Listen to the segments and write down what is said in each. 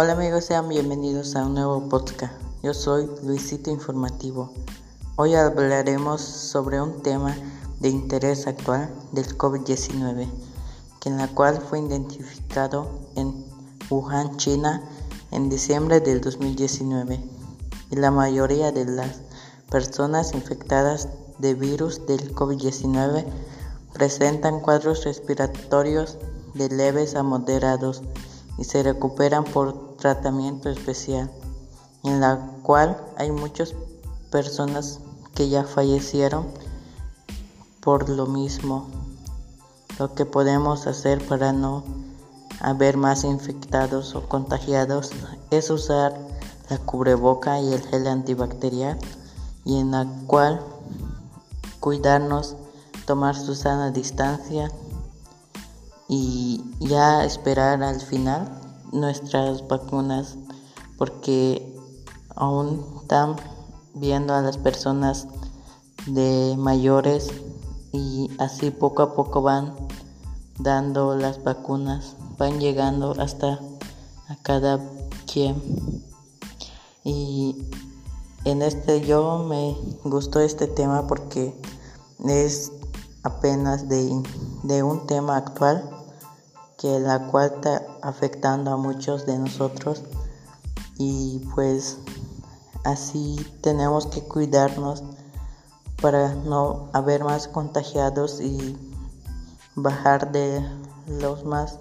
Hola amigos, sean bienvenidos a un nuevo podcast. Yo soy Luisito Informativo. Hoy hablaremos sobre un tema de interés actual del COVID-19, que en la cual fue identificado en Wuhan, China, en diciembre del 2019. Y la mayoría de las personas infectadas de virus del COVID-19 presentan cuadros respiratorios de leves a moderados y se recuperan por tratamiento especial, en la cual hay muchas personas que ya fallecieron por lo mismo. Lo que podemos hacer para no haber más infectados o contagiados es usar la cubreboca y el gel antibacterial y en la cual cuidarnos, tomar su sana distancia y ya esperar al final nuestras vacunas porque aún están viendo a las personas de mayores y así poco a poco van dando las vacunas, van llegando hasta a cada quien. Y en este yo me gustó este tema porque es apenas de, de un tema actual que la cual está afectando a muchos de nosotros. Y pues así tenemos que cuidarnos para no haber más contagiados y bajar de los más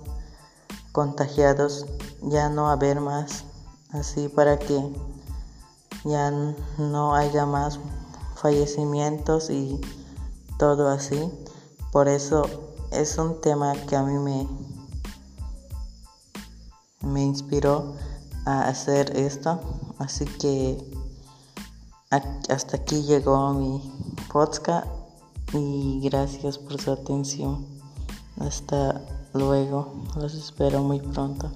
contagiados ya no haber más así para que ya no haya más fallecimientos y todo así. Por eso es un tema que a mí me me inspiró a hacer esto. Así que hasta aquí llegó mi podcast y gracias por su atención. Hasta luego. Los espero muy pronto.